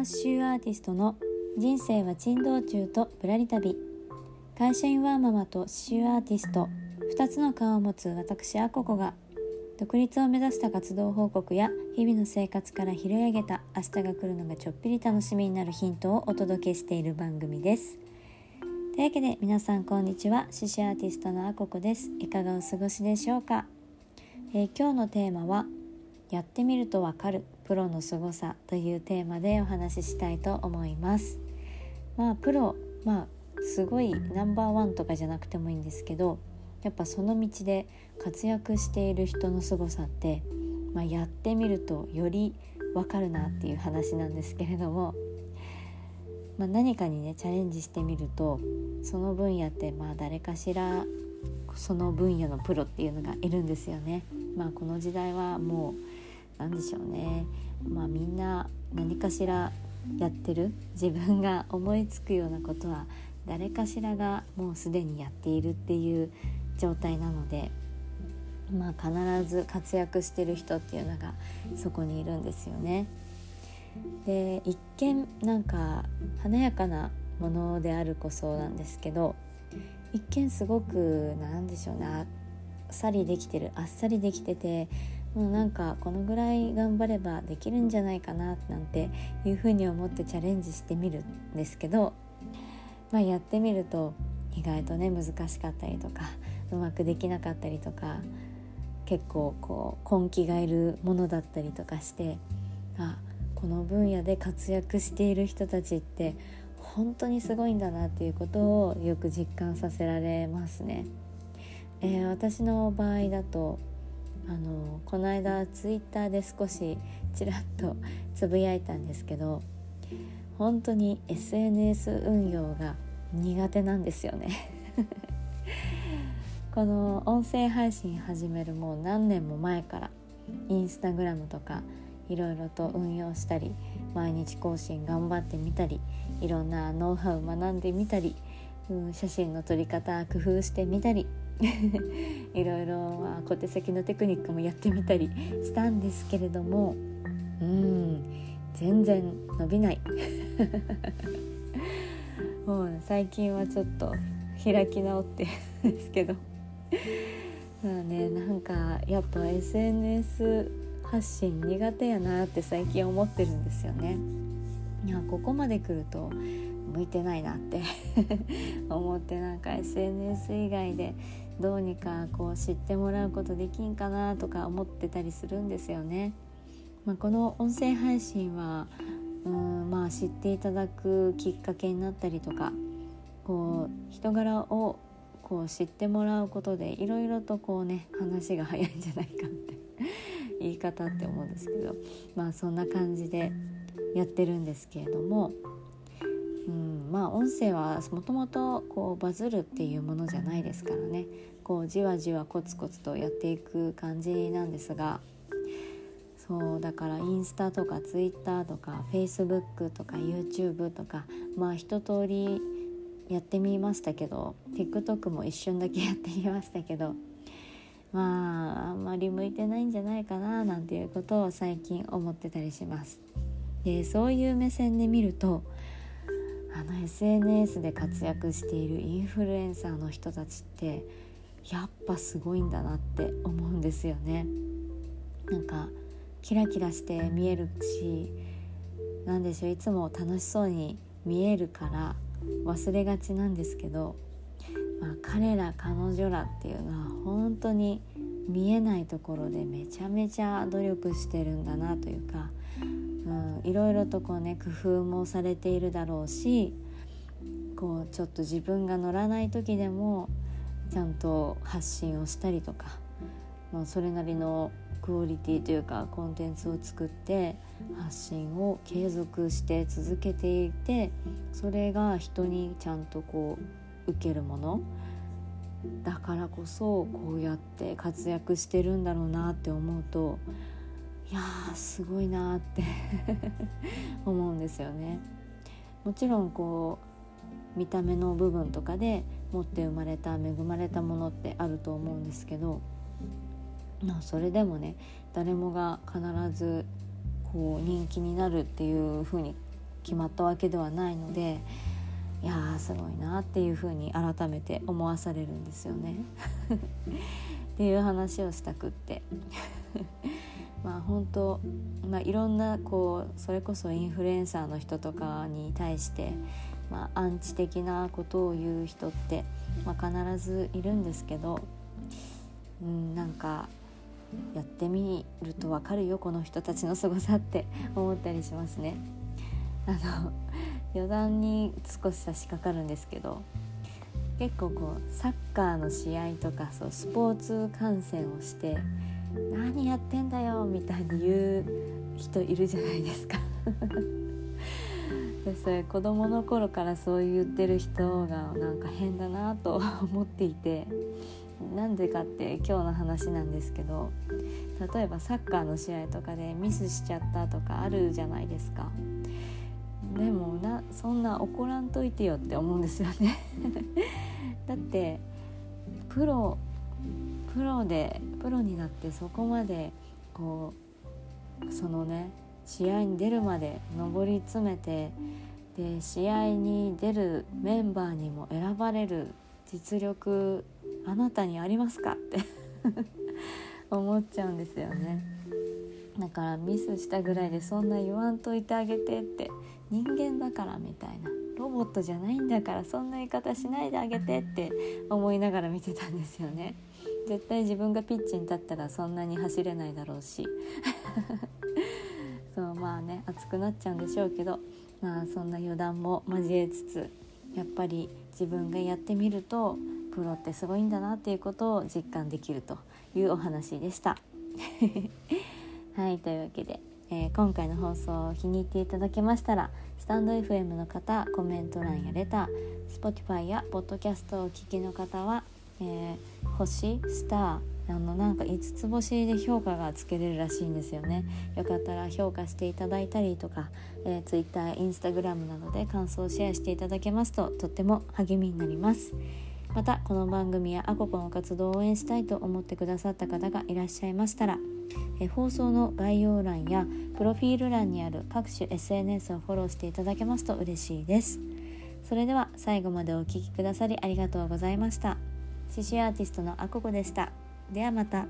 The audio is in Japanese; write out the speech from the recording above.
山刺繍アーティストの人生は珍道中とぶらり旅。会社員ワーママと刺繍アーティスト。2つの顔を持つ私アココが独立を目指した活動報告や日々の生活から拾い上げた明日が来るのがちょっぴり楽しみになるヒントをお届けしている番組です。というわけで皆さんこんにちは。刺繍アーティストのアココです。いかがお過ごしでしょうか、えー、今日のテーマはやってみるとわかる。プロの凄さというテーマでお話ししたいと思いますまあプロまあすごいナンバーワンとかじゃなくてもいいんですけどやっぱその道で活躍している人の凄さって、まあ、やってみるとよりわかるなっていう話なんですけれども、まあ、何かにねチャレンジしてみるとその分野ってまあ誰かしらその分野のプロっていうのがいるんですよね。まあ、この時代はもう何でしょうね、まあ、みんな何かしらやってる？自分が思いつくようなことは誰かしらがもうすでにやっているっていう状態なので、まあ、必ず活躍してる人っていうのがそこにいるんですよね。で一見なんか華やかなものであるこそなんですけど一見すごく何でしょうね。あっさりできてるあっさりできててもうなんかこのぐらい頑張ればできるんじゃないかななんていうふうに思ってチャレンジしてみるんですけど、まあ、やってみると意外とね難しかったりとかうまくできなかったりとか結構こう根気がいるものだったりとかしてあこの分野で活躍している人たちって本当にすごいんだなっていうことをよく実感させられますね。えー、私の場合だとあのこの間ツイッターで少しちらっとつぶやいたんですけど本当に SNS 運用が苦手なんですよね。この音声配信始めるもう何年も前からインスタグラムとかいろいろと運用したり毎日更新頑張ってみたりいろんなノウハウ学んでみたり、うん、写真の撮り方工夫してみたり いろいろ、小手先のテクニックもやってみたりしたんですけれどもうん全然伸びない もう最近はちょっと開き直ってるんですけどまあねなんかやっぱ SNS 発信苦手やなって最近思ってるんですよね。いやここまで来ると向いてないなって 思ってなんか SNS 以外でどうにかこう知ってもらうことできんかなとか思ってたりするんですよね。まあ、この音声配信はうんまあ知っていただくきっかけになったりとかこう人柄をこう知ってもらうことでいろいろとこうね話が早いんじゃないかって 言い方って思うんですけどまあそんな感じでやってるんですけれどもまあ音声はもともとこうバズるっていうものじゃないですからねこうじわじわコツコツとやっていく感じなんですがそうだからインスタとかツイッターとかフェイスブックとか YouTube とかまあ一通りやってみましたけど TikTok も一瞬だけやってみましたけどまああんまり向いてないんじゃないかななんていうことを最近思ってたりします。でそういう目線で見るとあの SNS で活躍しているインフルエンサーの人たちってやっぱすごいんだなって思うんですよね。なんかキラキラして見えるし何でしょういつも楽しそうに見えるから忘れがちなんですけど、まあ、彼ら彼女らっていうのは本当に見えないところでめちゃめちゃ努力してるんだなというかうん、いろいろとこうね工夫もされているだろうしこうちょっと自分が乗らない時でもちゃんと発信をしたりとか、まあ、それなりのクオリティというかコンテンツを作って発信を継続して続けていてそれが人にちゃんとこう受けるものだからこそこうやって活躍してるんだろうなって思うといやーすごいなって 思うんですよね。もちろんこう見た目の部分とかで持って生まれた恵まれたものってあると思うんですけど、まあ、それでもね誰もが必ずこう人気になるっていうふうに決まったわけではないのでいやーすごいなっていうふうに改めて思わされるんですよね。っていう話をしたくってまあ本当、まあ、いろんなこうそれこそインフルエンサーの人とかに対して、まあ、アンチ的なことを言う人って、まあ、必ずいるんですけど、うん、なんかやってみると分かるよこの人たちの凄さって思ったりしますね。あの余談に少し差し掛かるんですけど結構こうサッカーの試合とかそうスポーツ観戦をして「何やってんだよ」みたいに言う人いるじゃないですか。でそれ子供の頃からそう言ってる人がなんか変だなと思っていて。なんでかって今日の話なんですけど例えばサッカーの試合とかでミスしちゃったとかあるじゃないですか。でもなそんな怒らんといてよって思うんですよね。だってプロプロでプロになってそこまでこうそのね試合に出るまで上り詰めてで試合に出るメンバーにも選ばれる実力あなたにありますかって 思っちゃうんですよね。だからミスしたぐらいでそんな言わんといてあげてって人間だからみたいな。ロボットじゃないんだからそんな言い方しないであげてって思いながら見てたんですよね。絶対自分がピッチに立ったらそんなに走れないだろうし そうまあね熱くなっちゃうんでしょうけどまあそんな余談も交えつつやっぱり自分がやってみるとプロってすごいんだなっていうことを実感できるというお話でした。はいというわけでえー、今回の放送を気に入っていただけましたらスタンド FM の方コメント欄やレター Spotify やポッドキャストをお聞きの方は、えー、星スターあのなんか5つ星で評価がつけれるらしいんですよね。よかったら評価していただいたりとか、えー、Twitter、Instagram などで感想をシェアしていただけますととっても励みになります。またこの番組やアココの活動を応援したいと思ってくださった方がいらっしゃいましたらえ放送の概要欄やプロフィール欄にある各種 SNS をフォローしていただけますと嬉しいです。それでは最後までお聴きくださりありがとうございました。刺繍アーティストのアココでした。ではまた。